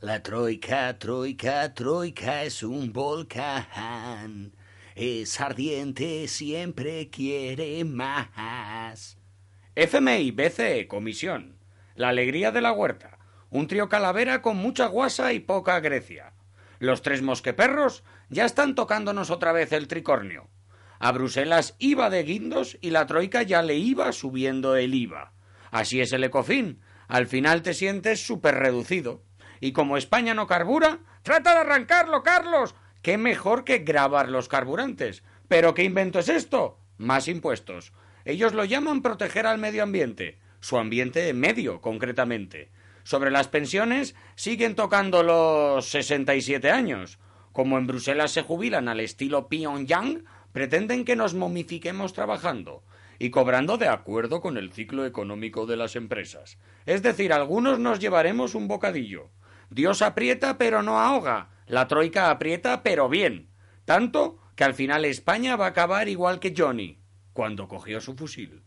La troika, troika, troika es un volcán. Es ardiente, siempre quiere más. FMI, BCE, Comisión. La alegría de la huerta. Un trío calavera con mucha guasa y poca Grecia. Los tres mosqueperros ya están tocándonos otra vez el tricornio. A Bruselas iba de guindos y la troika ya le iba subiendo el IVA. Así es el ecofin. Al final te sientes súper reducido. Y como España no carbura, trata de arrancarlo, Carlos. ¿Qué mejor que grabar los carburantes? ¿Pero qué invento es esto? Más impuestos. Ellos lo llaman proteger al medio ambiente, su ambiente medio, concretamente. Sobre las pensiones siguen tocando los sesenta y siete años. Como en Bruselas se jubilan al estilo Pyongyang, pretenden que nos momifiquemos trabajando y cobrando de acuerdo con el ciclo económico de las empresas. Es decir, algunos nos llevaremos un bocadillo. Dios aprieta pero no ahoga. La troika aprieta pero bien. Tanto que al final España va a acabar igual que Johnny, cuando cogió su fusil.